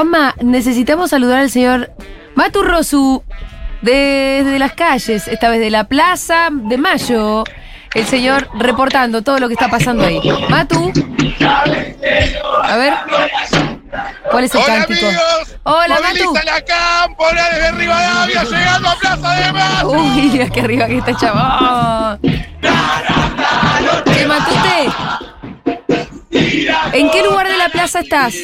Pama, necesitamos saludar al señor Matu Rosu desde las calles, esta vez de la Plaza de Mayo. El señor reportando todo lo que está pasando ahí. Matu. A ver. ¿Cuál es el Hola cántico? amigos, Hola, Matu. la cámpora desde Rivadavia llegando a Plaza de Mayo. Uy, mira que arriba que está chabón. ¿Qué Matute? ¿En qué lugar de la plaza estás?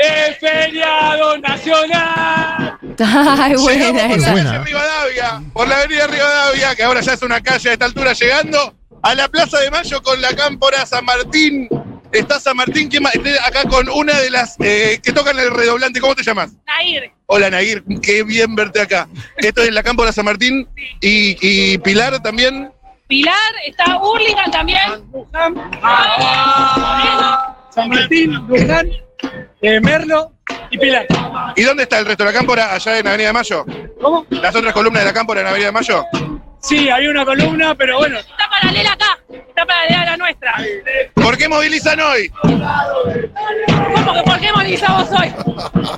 ¡Es feriado nacional! Ay, buena Llegamos por esa. la buena. calle Rivadavia, por la avenida Rivadavia, que ahora ya es una calle a esta altura, llegando a la Plaza de Mayo con la cámpora San Martín. Está San Martín, ¿quién más? Estoy acá con una de las eh, que tocan el redoblante. ¿Cómo te llamas? Nair, Hola, Nair, qué bien verte acá. Esto es la cámpora San Martín y, y Pilar también. Pilar, está Hurlingham también. San Martín, Luján, eh, Merlo y Pilar. ¿Y dónde está el resto de la cámpora? Allá en Avenida de Mayo. ¿Cómo? ¿Las otras columnas de la cámpora en Avenida de Mayo? Sí, hay una columna, pero bueno. Está paralela acá, está paralela a la nuestra. ¿Por qué movilizan hoy? ¿Cómo que por qué movilizamos hoy?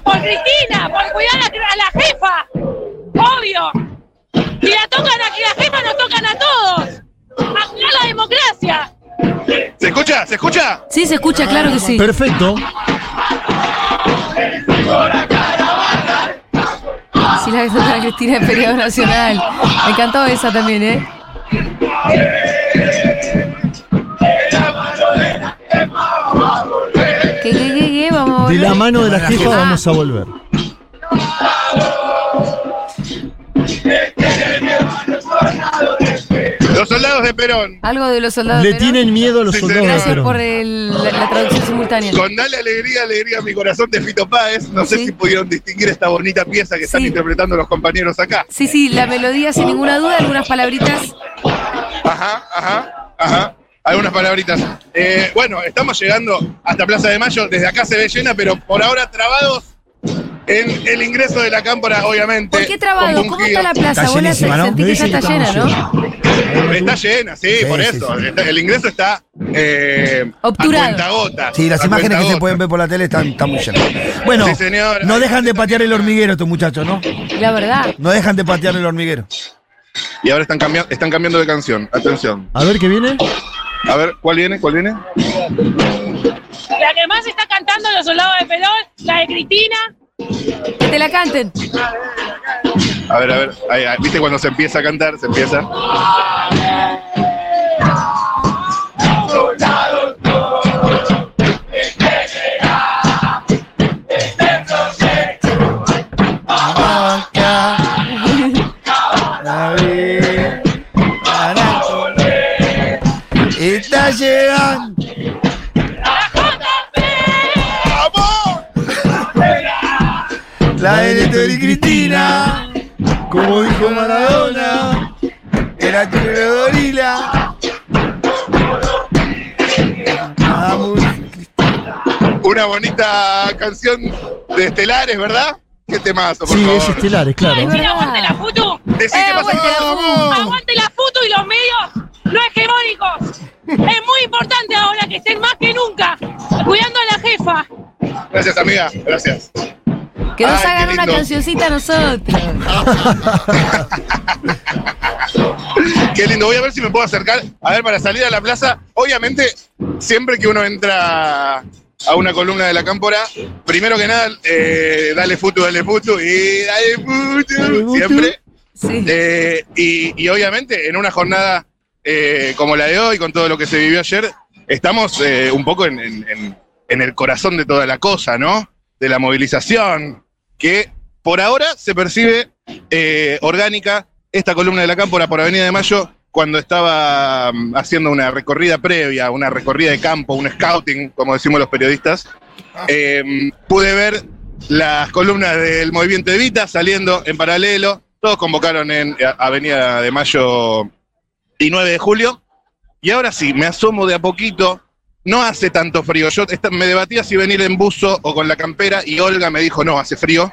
Por Cristina, por cuidar a, a la jefa. Obvio. Si la tocan aquí la jefa, nos tocan a todos. A cuidar la democracia. ¿Se escucha? ¿Se escucha? Sí, se escucha, claro que sí. Perfecto. Sí, la que toca Cristina de Feriado Nacional. Me encantó esa también, ¿eh? ¿Qué, qué, qué, qué? Vamos a De la mano de la jefa Ah. vamos a volver. Soldados de Perón. Algo de los soldados. Le de Perón. tienen miedo a los Sí, soldados de Gracias Perón. por el- la, la traducción simultánea. Con Dale Alegría, Alegría a mi corazón de Fito Páez. No sé Sí. si pudieron distinguir esta bonita pieza que están Sí. interpretando los compañeros acá. Sí, sí, la melodía sin ninguna duda, algunas palabritas. Ajá, ajá, ajá. Algunas palabritas. Eh, bueno, estamos llegando hasta Plaza de Mayo. Desde acá se ve llena, pero por ahora trabados en el ingreso de la cámpora, obviamente. ¿Por qué trabado? ¿Cómo está la plaza? Está Vos la ¿no? que está llena, ¿no? Está llena, sí, Sí, por sí, eso. sí. El ingreso está eh, Obturado. a. Sí, las A imágenes que se pueden ver por la tele están, están muy llenas. Bueno, Sí, señor. no dejan de patear el hormiguero estos muchachos, ¿no? La verdad. No dejan de patear el hormiguero. Y ahora están, cambiando están cambiando de canción. Atención. A ver qué viene. A ver, ¿cuál viene? ¿Cuál viene? La que más está cantando los soldados de Perón, la de Cristina. Que te la canten. A ver, a ver. Ahí, ahí. ¿Viste cuando se empieza a cantar? Se empieza. Está llegando. La de Néstor y Cristina. Como dijo Maradona. Era tu gorila. Vamos. Una bonita canción de Estelares, ¿verdad? ¿Qué temazo, por Sí, favor? es estelares, claro. Decir aguante la futu. Decí Eh, qué pasa. aguante la. Aguante la futu y los medios no hegemónicos. Es muy importante ahora que estén más que nunca cuidando a la jefa. Gracias, amiga. Gracias. Que nos Ay, hagan una cancioncita a nosotros. Qué lindo. Voy a ver si me puedo acercar. A ver, para salir a la plaza. Obviamente, siempre que uno entra a una columna de la cámpora, primero que nada, eh, dale futu, dale futu y dale futu. Siempre. Sí. Eh, y, y obviamente, en una jornada eh, como la de hoy, con todo lo que se vivió ayer, estamos eh, un poco en- en el corazón de toda la cosa, ¿no? De la movilización, que por ahora se percibe eh, orgánica esta columna de la cámpora por Avenida de Mayo cuando estaba mm, haciendo una recorrida previa, una recorrida de campo, un scouting, como decimos los periodistas, eh, pude ver las columnas del movimiento Evita saliendo en paralelo. Todos convocaron en eh, Avenida de Mayo y 9 de julio. Y ahora sí, me asomo de a poquito. No hace tanto frío. Yo me debatía si venir en buzo o con la campera y Olga me dijo, no, hace frío.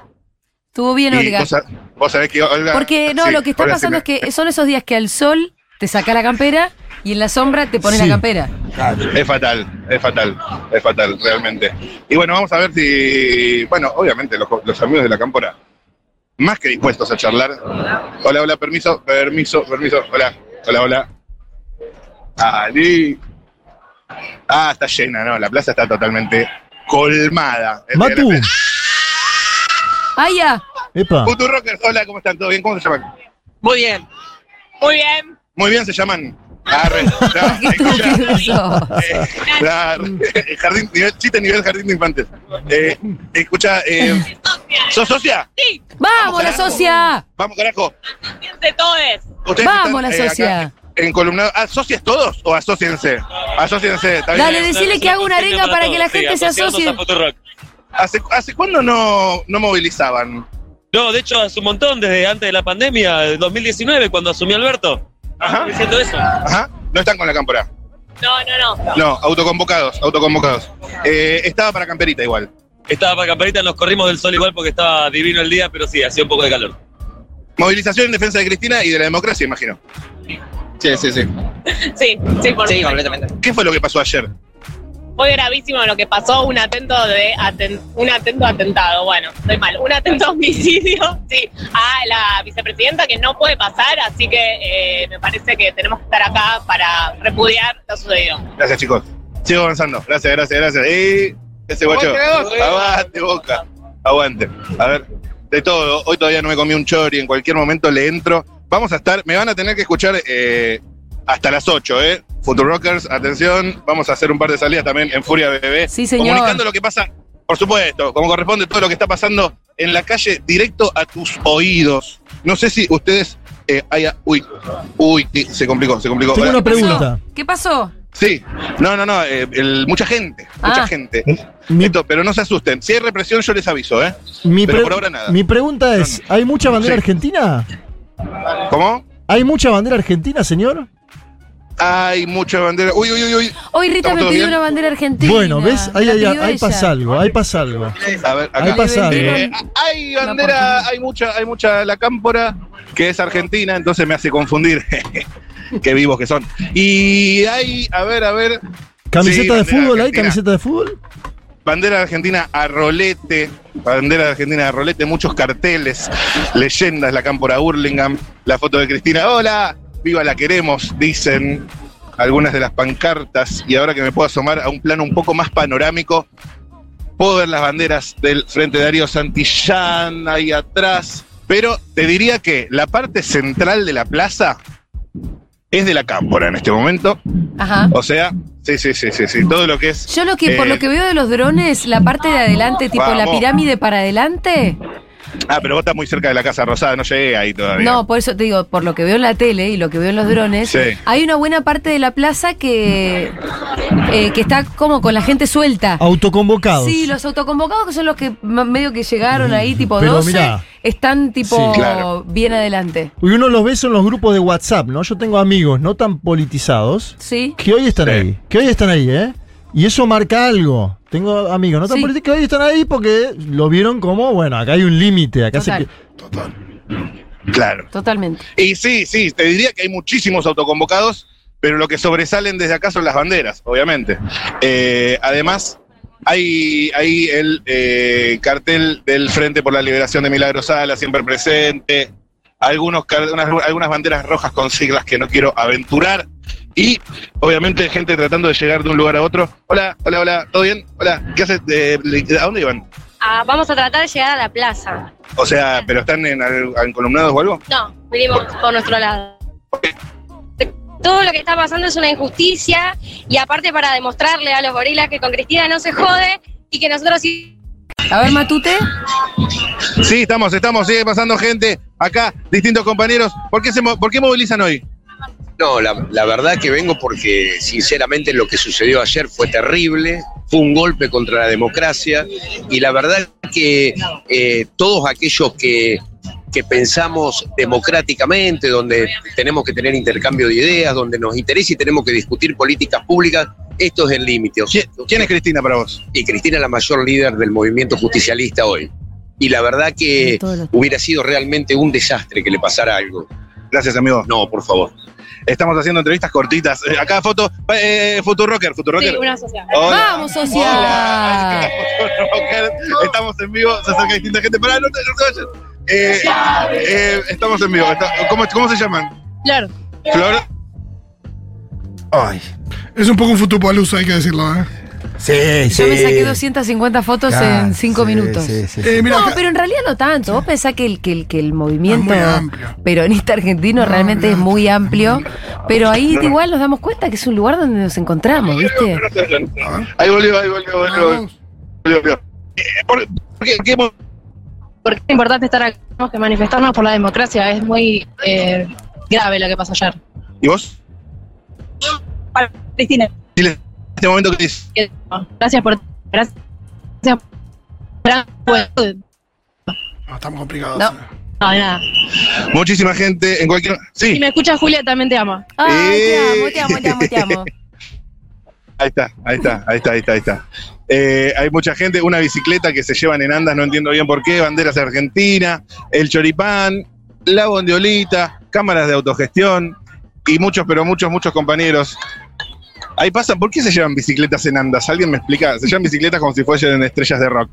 Estuvo bien, Y Olga. vos, vos sabés que Olga... Porque no, sí, lo que está Olga pasando es que son esos días que al sol te saca la campera y en la sombra te pones Sí. la campera. Es fatal, es fatal, es fatal, realmente. Y bueno, vamos a ver si, bueno, obviamente los, los amigos de la cámpora, más que dispuestos a charlar. Hola, hola, permiso, permiso, permiso, hola, hola, hola. Ali. Ah, está llena, ¿no? La plaza está totalmente colmada. Matu. plaza. ¡Ay, ya! Epa. Futurockers, hola, ¿cómo están? ¿Todo bien? ¿Cómo se llaman? Muy bien. Muy bien. Muy bien, se llaman. Arre, ya, ¡Qué escucha. Eh, la- eh, jardín, nivel, chiste nivel jardín de infantes. Eh, escucha, eh, ¿sos socia? Sí, ¡Vamos, la socia! Vamos, carajo. de todos. Vamos, están, la eh, acá socia. En columnado. ¿Asocias todos o asociense? Asociense. Dale, decile que haga una arenga para que la gente se asocie. ¿Hace, ¿Hace cuándo no, no movilizaban? No, de hecho, hace un montón, desde antes de la pandemia, de 2019, cuando asumió Alberto. Ajá. Diciendo eso. Ajá. No están con la cámpora. No, no, no. No, autoconvocados, autoconvocados. Eh, estaba para camperita igual. Estaba para camperita, nos corrimos del sol igual porque estaba divino el día, pero sí, hacía un poco de calor. Movilización en defensa de Cristina y de la democracia, imagino. Sí, sí, sí. Sí, sí, por Sí, completamente. ¿Qué fue lo que pasó ayer? Fue gravísimo lo que pasó, un atento de aten- un atento atentado, bueno, estoy mal, un atento homicidio, sí, a la vicepresidenta que no puede pasar, así que eh, me parece que tenemos que estar acá para repudiar lo sucedido. Gracias, chicos. Sigo avanzando. Gracias, gracias, gracias. Y ese guacho. Aguante, boca. Aguante. A ver, de todo. Hoy todavía no me comí un chori. En cualquier momento le entro. Vamos a estar. Me van a tener que escuchar eh, hasta las 8, ¿eh? Futurockers, atención. Vamos a hacer un par de salidas también en Furia Bebé. Sí, señor. Comunicando lo que pasa, por supuesto, como corresponde, todo lo que está pasando en la calle directo a tus oídos. No sé si ustedes. Eh, haya- uy, uy, se complicó, se complicó. Tengo una pregunta. ¿Qué pasó? Sí, no, no, no, eh, el- mucha gente, mucha Ah. gente. Mi, Esto, pero no se asusten. Si hay represión, yo les aviso, ¿eh? mi pero por ahora nada. mi pregunta es, ¿hay mucha bandera Sí. argentina? ¿Cómo? ¿Hay mucha bandera argentina, señor? Hay mucha bandera. Uy, uy, uy, uy. Hoy Rita ¿Estamos me pidió bien? una bandera argentina. Bueno, ¿ves? Ahí, ahí, ahí pasa algo, ahí pasa algo. A ver, Ahí acá. pasa algo. Eh, hay bandera, hay mucha, hay mucha la cámpora, que es argentina, entonces me hace confundir. Qué vivos que son. Y hay, a ver, a ver, ¿Camiseta Sí, de fútbol hay? ¿Camiseta de fútbol? Bandera argentina a rolete, bandera argentina a rolete, muchos carteles, leyendas, la cámpora Hurlingham, la foto de Cristina, hola, viva la queremos, dicen algunas de las pancartas, y ahora que me puedo asomar a un plano un poco más panorámico, puedo ver las banderas del Frente Darío Santillán ahí atrás, pero te diría que la parte central de la plaza es de la cámpora en este momento, Ajá. o sea, sí, sí, sí, sí, sí, todo lo que es Yo lo que, por Eh, lo que veo de los drones, la parte de adelante, tipo la pirámide para adelante. Ah, pero vos estás muy cerca de la Casa Rosada, no llegué ahí todavía. No, por eso te digo, por lo que veo en la tele y lo que veo en los drones, Sí. hay una buena parte de la plaza que, eh, que está como con la gente suelta. Autoconvocados. Sí, los autoconvocados que son los que medio que llegaron ahí, tipo Pero 12, mirá. Están tipo Sí. Claro. bien adelante. Y uno los ve en los grupos de WhatsApp, ¿no? Yo tengo amigos no tan politizados ¿Sí? que hoy están Sí. ahí. Que hoy están ahí, ¿eh? Y eso marca algo. Tengo amigos no tan Sí. políticos que hoy están ahí porque lo vieron como, bueno, acá hay un límite, acá Total. se... Claro. Totalmente. Y sí, sí, te diría que hay muchísimos autoconvocados, pero lo que sobresalen desde acá son las banderas, obviamente. Eh, además, hay, hay el eh, cartel del Frente por la Liberación de Milagro Sala, siempre presente. Algunos, unas- algunas banderas rojas con siglas que no quiero aventurar. Y obviamente gente tratando de llegar de un lugar a otro. Hola, hola, hola, ¿todo bien? Hola, ¿qué haces? Eh, ¿A dónde iban? Ah, vamos a tratar de llegar a la plaza. O sea, ¿pero están en, en columnados o algo? No, vinimos por nuestro lado. Todo lo que está pasando es una injusticia y aparte para demostrarle a los gorilas que con Cristina no se jode y que nosotros sí A ver, Matute. Sí, estamos, estamos, sigue pasando gente acá, distintos compañeros. ¿Por qué, se ¿por qué movilizan hoy? No, la, la verdad que vengo porque sinceramente lo que sucedió ayer fue terrible, fue un golpe contra la democracia y la verdad que eh, todos aquellos que, que pensamos democráticamente, donde tenemos que tener intercambio de ideas, donde nos interesa y tenemos que discutir políticas públicas, esto es el límite. O sea, ¿Quién, es Cristina para vos? y Cristina es la mayor líder del movimiento justicialista hoy. Y la verdad que hubiera sido realmente un desastre que le pasara algo. Gracias, amigo. No, por favor. Estamos haciendo entrevistas cortitas. Eh, acá foto, eh, Futurocker, Futurocker. Sí, una social. Hola. Vamos, socia. Hola. Estamos en vivo, se acerca distinta gente. Pará, no te, no te vayas. Eh, eh, estamos en vivo. Está- ¿Cómo, ¿Cómo se llaman? Claro. Flor. Ay. Es un poco un futupoluso, hay que decirlo, ¿eh? Sí, sí. Yo me saqué 250 fotos Claro, en 5 sí, minutos. sí, sí, Eh, mira, No, acá- pero en realidad no tanto. Vos pensás que el, que el, que el movimiento Es muy amplio. peronista argentino No, realmente no. es muy amplio, pero ahí igual nos damos cuenta que es un lugar donde nos encontramos, ¿viste? Ahí volvió, ahí volvió, volvió. Vamos. volvió, volvió. Eh, ¿por, por qué, qué mo- Porque es importante estar aquí. Tenemos que manifestarnos por la democracia. Es muy eh, grave lo que pasó ayer. ¿Y vos? Para Cristina, Dile, en este momento que dices. que- gracias por. Gracias. Gran juventud. No, estamos complicados. No. eh. No, nada. Muchísima gente en cualquier. Si Sí, me escucha Julia, también te ama. Ay, te Eh. amo, te amo, te amo, te amo. ahí está, ahí está, ahí está, ahí está, ahí está. Eh, hay mucha gente, una bicicleta que se llevan en andas, no entiendo bien por qué, banderas de Argentina, el choripán, la bondiolita, cámaras de autogestión y muchos, pero muchos, muchos compañeros. Ahí pasan, ¿por qué se llevan bicicletas en andas? ¿Alguien me explica? Se llevan bicicletas como si fuesen estrellas de rock.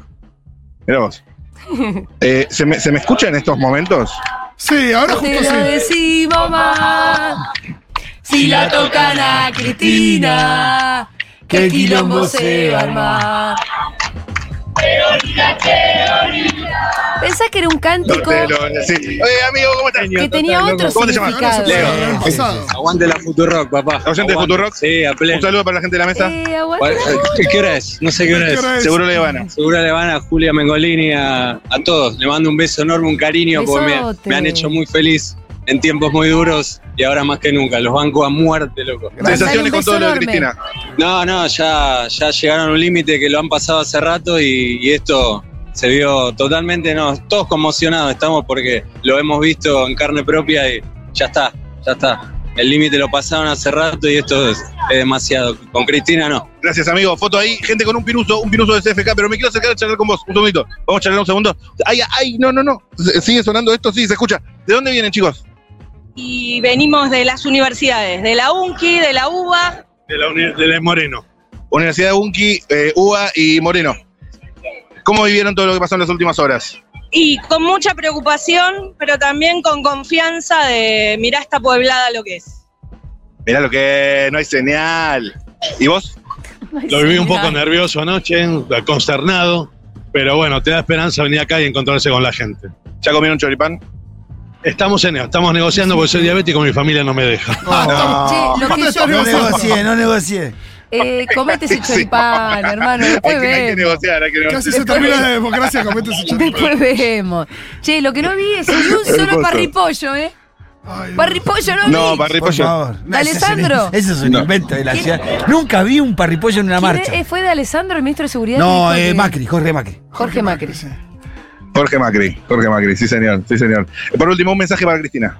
Mira vos. Eh, ¿se, me, ¿Se me escucha en estos momentos? Sí, ahora Te justo lo sí. decimos más. Si la tocan a Cristina, que quilombo se va a armar. Pensás que era un cántico sí. Oye, amigo, ¿cómo estás? que tenía otro ¿Cómo te llamas? significado. Leo. El. Aguante la Futurock, papá. ¿Oyente de Aguante. Futurock? Sí, a Un pleno. saludo para la gente de la mesa. Eh, aguanta ¿Cuál- la voz. ¿Qué, hora es? No sé qué hora ¿Qué es. hora es? Seguro le van a. Seguro le van a Julia Mengolini, a, a todos. Le mando un beso enorme, un cariño, porque me, Besote. me han hecho muy feliz en tiempos muy duros y ahora más que nunca. Los banco a muerte, loco. Sensaciones con todo lo de. Cristina. No, no, ya, ya llegaron a un límite que lo han pasado hace rato y, y esto se vio totalmente, no, todos conmocionados estamos porque lo hemos visto en carne propia y ya está, ya está. El límite lo pasaron hace rato y esto es, es demasiado. Con Cristina no. Gracias, amigo. Foto ahí, gente con un piruso, un piruso de CFK, pero me quiero acercar a charlar con vos. Un segundito. Vamos a charlar un segundo. Ay, ay, no, no, no. Sigue sonando esto, sí, se escucha. ¿De dónde vienen, chicos? Y venimos de las universidades, de la UNCI, de la UBA. De la, uni- de la Moreno. Universidad de Unqui, eh, UBA y Moreno. ¿Cómo vivieron todo lo que pasó en las últimas horas? Y con mucha preocupación, pero también con confianza de mirá esta pueblada lo que es. Mirá lo que es, no hay señal. ¿Y vos? Lo viví un poco nervioso anoche, consternado, pero bueno, te da esperanza venir acá y encontrarse con la gente. ¿Ya comieron choripán? Estamos en estamos negociando porque soy diabético y mi familia no me deja. Che, lo que yo. No negocié, no negocié. Eh, comete ese Sí. choripán, hermano. Hay Después que, hay que negociar, hay que negociar. Casi se termina la democracia, comete ese choripán. Después vemos. Che, lo que no vi es ni un solo parripollo, ¿eh? Ay, no. Parripollo no vi. No, Por parripollo. favor. ¿De Alessandro? Ese es un No. invento de la ¿Quién? ciudad. Nunca vi un parripollo en una ¿Quién marcha. ¿Fue de Alessandro, el ministro de Seguridad? No, eh, Macri, Jorge Macri. Jorge Macri. Sí. Jorge Macri, Jorge Macri, sí señor, sí señor. Por último, un mensaje para Cristina.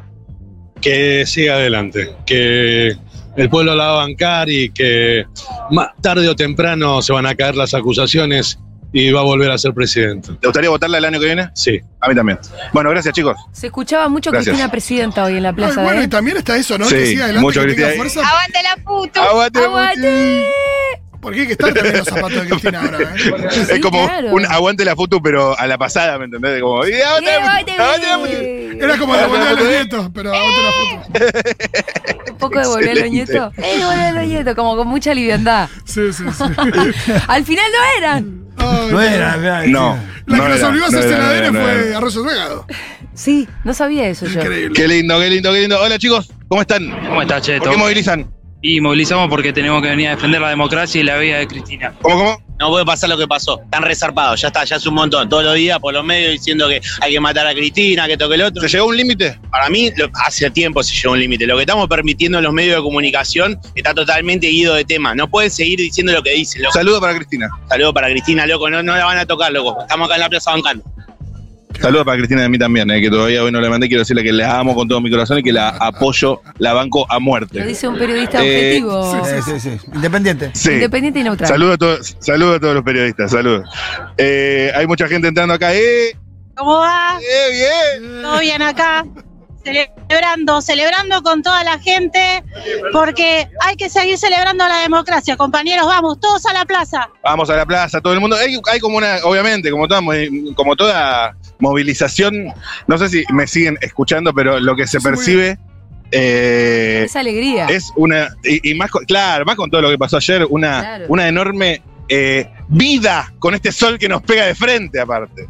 Que siga adelante, que el pueblo la va a bancar y que ma- tarde o temprano se van a caer las acusaciones y va a volver a ser presidente. ¿Te gustaría votarla el año que viene? Sí. A mí también. Bueno, gracias chicos. Se escuchaba mucho Gracias. Cristina Presidenta hoy en la No, y plaza. bueno, ¿eh? y también está eso, ¿no? Sí, que siga adelante, mucho que Cristina. fuerza. Aguante la puto. ¡Aguante! ¡Aguante! Porque hay que estar también los zapatos de Cristina ahora, ¿eh? Sí, es como claro. un aguante la foto, pero a la pasada, ¿me entendés? Como, ¡y aguante la foto! Era como devolver a los nietos, pero aguante la foto. Un poco de volver a los nietos. Eh, volver a los nietos, como con mucha liviandad. Sí, sí, sí. Al final no eran. No era, No. La no que nos era, obligó a era, el no ADN era, no fue era. Arroyo Vegado. Sí, no sabía eso yo. Increíble. Qué lindo, qué lindo, qué lindo. Hola chicos, ¿cómo están? ¿Cómo estás, ¿Por Cheto? qué movilizan? Y movilizamos porque tenemos que venir a defender la democracia y la vida de Cristina. ¿Cómo, cómo? No puede pasar lo que pasó. Están resarpados, ya está, ya es un montón. Todos los días por los medios diciendo que hay que matar a Cristina, que toque el otro. ¿Se llegó a un límite? Para mí, lo- hace tiempo se llegó a un límite. Lo que estamos permitiendo en los medios de comunicación está totalmente guido de tema. No pueden seguir diciendo lo que dicen. loco. Saludo para Cristina. Saludo para Cristina, loco. No, no la van a tocar, loco. Estamos acá en la plaza bancando. Saludos para Cristina de mí también, eh, que todavía hoy no le mandé. Quiero decirle que la amo con todo mi corazón y que la apoyo, la banco a Lo muerte. dice un periodista Eh, objetivo. Sí, sí, sí. Independiente. Sí. Independiente y neutral. Saludos a, todos, saludos a todos los periodistas, saludos. Eh, hay mucha gente entrando acá. ¡Eh! ¿Cómo va? ¡Eh, bien! ¿Todo bien acá? celebrando, celebrando con toda la gente, porque hay que seguir celebrando la democracia, compañeros, vamos, todos a la plaza. Vamos a la plaza, todo el mundo. Hay, hay como una, obviamente, como toda, mo- como toda movilización, no sé si me siguen escuchando, pero lo que se percibe eh, Esa alegría. es una, y, y más, con- claro, más con todo lo que pasó ayer, una, Claro. una enorme eh, vida con este sol que nos pega de frente, aparte.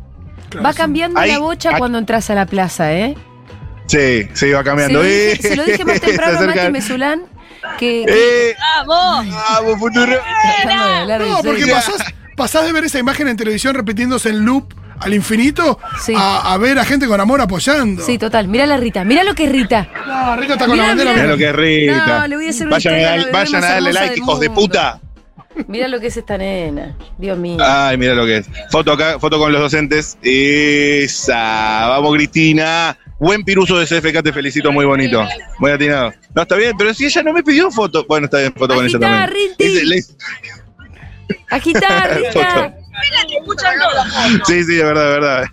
Va cambiando Ahí- la bocha cuando entras a la plaza, ¿eh? Sí, sí, va cambiando. Eh, se lo dije más temprano se a Mati Mesulán que. Eh, ¡Vamos! ¡Vamos, futuro! No, porque pasás de ver esa imagen en televisión repitiéndose en loop al infinito Sí. a, a ver a gente con amor apoyando. Sí, total. Mira la Rita. Mira lo que es Rita. No, Rita está con Mirá, la bandera. mirá. Mirá lo que es Rita. No, le voy a hacer una vayan historia a, vayan a darle like, hijos de puta. Mira lo que es esta nena. Dios mío. Ay, mira lo que es. Foto acá, foto con los docentes. Esa. Vamos, Cristina. Buen piruso de CFK, te felicito, muy bonito. Muy atinado. No, está bien, pero si ella no me pidió foto. Bueno, está bien, foto con ella también. Agitá, Rita. Sí, sí, de verdad, de verdad.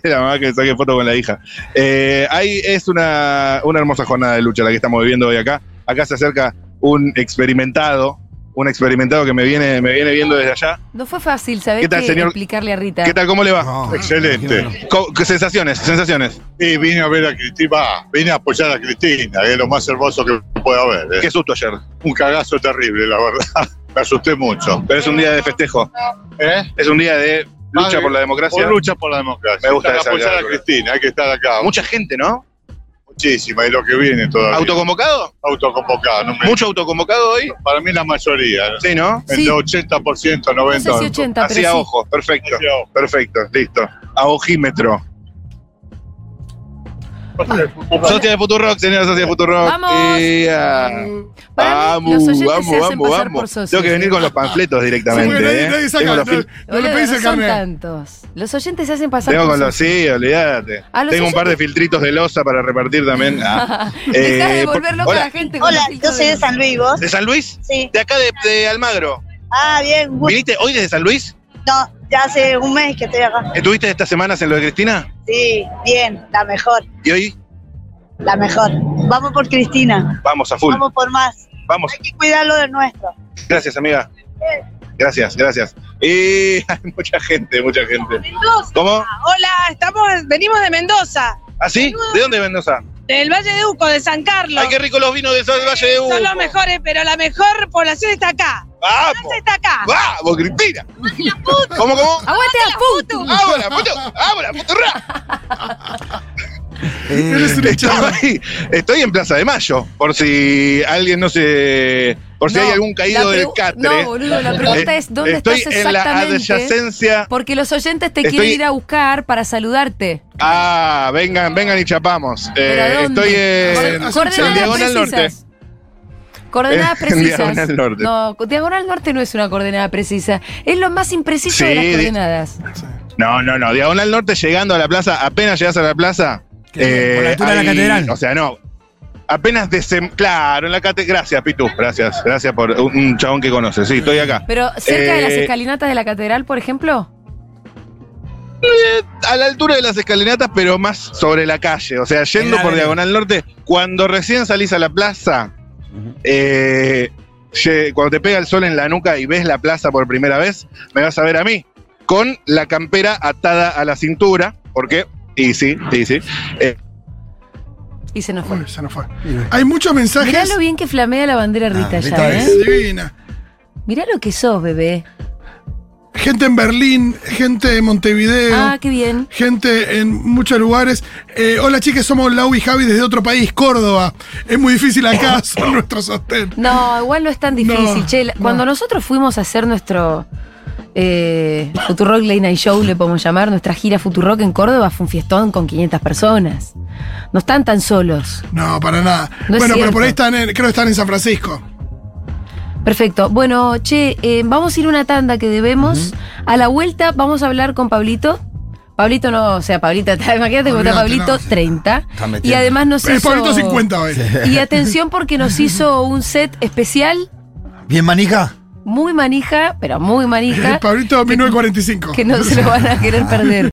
La mamá que saque foto con la hija. Eh, ahí es una, una hermosa jornada de lucha la que estamos viviendo hoy acá. Acá se acerca un experimentado, un experimentado que me viene, me viene viendo desde allá. No fue fácil, ¿sabés? ¿Qué tal, qué? señor? Explicarle a Rita. ¿Qué tal? ¿Cómo le va? No, Excelente. Co- ¿Qué sensaciones? Sensaciones. Y vine a ver a Cristina, vine a apoyar a Cristina, que es lo más hermoso que puede haber. ¿eh? Qué susto ayer. Un cagazo terrible, la verdad. Me asusté mucho. Pero es un día de festejo. ¿Eh? Es un día de lucha por la democracia. Por lucha por la democracia. Me gusta Hay que apoyar a. Cristina, hay que estar acá. Mucha gente, ¿no? Muchísima, y lo que viene todavía. ¿Autoconvocado? Autoconvocado. no me- ¿Mucho autoconvocado hoy? Para mí la mayoría. ¿no? Sí, ¿no? El Sí. de 80%, No 90%. sé si 80, Así a sí. ojo. Perfecto. Así a ojo. Perfecto. Listo. A ojímetro. Socia de Futurock, señora socia de Futurock. Vamos. Para mí, Vamos, los vamos, se hacen vamos, pasar vamos. por socios. Tengo que venir con los panfletos directamente. Sí, porque nadie- ¿eh? nadie saca, Tengo los no- fil- no le Boludo, pedís no el son carnet. tantos. Los oyentes se hacen pasar Tengo por con los, socios. sí, olvídate. A los Tengo un par de filtritos de losa para repartir también. Ah. Dejá de Eh, volver por- loca a hola. la gente. con Hola, los yo soy de San Luis, ¿vos? ¿De San Luis? Sí. De acá de, de Almagro. Ah, bien. ¿Viniste hoy desde San Luis? No, ya hace un mes que estoy acá. ¿Estuviste estas semanas en lo de Cristina? Sí, bien, la mejor, ¿Y hoy? la mejor. Vamos por Cristina, Vamos a full. vamos por más. Vamos. Hay que cuidar lo de nuestro. Gracias, amiga. Gracias, gracias. Y hay mucha gente, mucha gente. ¿Cómo? Hola, estamos, venimos de Mendoza, ¿Ah, sí? ¿De dónde Mendoza? Del Valle de Uco, de San Carlos. Ay, qué rico los vinos del Valle de Uco. Son los mejores, pero la mejor población está acá. ¡Vamos! Está acá. ¡Vamos, Cristina! ¿Cómo, cómo? ¡Aguante a puto! ¡Vamos, la puto! ¡Vamos, la puto! Eres un echado. Estoy, estoy en Plaza de Mayo, por si alguien no se. Por si No, hay algún caído del catre. No, boludo, la pregunta Eh, es: ¿dónde Estoy estás en la exactamente? adyacencia. Porque los oyentes te Estoy- quieren ir a buscar para saludarte. Ah, vengan, vengan y chapamos. ¿Pero Eh, estoy eh, en coordenadas Diagonal Norte. precisas. Coordenadas En precisas. Diagonal Norte. No, Diagonal Norte no es una coordenada precisa. Es lo más impreciso de las coordenadas. No, no, no. Diagonal Norte llegando a la plaza, apenas llegas a la plaza. eh, Por la altura de la hay- catedral. O sea, no. Apenas desem... Claro, en la catedral. Gracias, Pitu. Gracias. Gracias por un, un chabón que conoce. Sí, estoy acá. Pero cerca de las Eh, escalinatas de la catedral, por ejemplo. A la altura de las escalinatas, pero más sobre la calle. O sea, yendo por. Diagonal Norte, cuando recién salís a la plaza, eh, cuando te pega el sol en la nuca y ves la plaza por primera vez, me vas a ver a mí. Con la campera atada a la cintura. porque Y sí, y sí. Eh, Y se nos fue. Uy, se nos fue. Hay muchos mensajes. Mirá lo bien que flamea la bandera Rita Rita ya, es ¿eh? divina. Mirá lo que sos, bebé. Gente en Berlín, gente en Montevideo. Ah, qué bien. Gente en muchos lugares. Eh, hola chicas, somos Lau y Javi desde otro país, Córdoba. Es muy difícil acá, son nuestro sostén. No, igual no es tan difícil. No, che, cuando nosotros fuimos a hacer nuestro eh, Futurock Late Night Show, le podemos llamar, nuestra gira Futurock en Córdoba, fue un fiestón con 500 personas. No están tan solos. No, para nada. No bueno, pero por ahí están en, creo que están en San Francisco. Perfecto. Bueno, che, eh, vamos a ir a una tanda que debemos. A la vuelta vamos a hablar con Pablito. Pablito no, o sea, Pablito, imagínate cómo está Pablito, no. 30. Está Y además nos Es hizo... Pablito 50 hoy. Y atención porque nos hizo un set especial, ¿Bien manija? Muy manija, pero muy manija. Pablito 1945. que no se lo van a querer perder.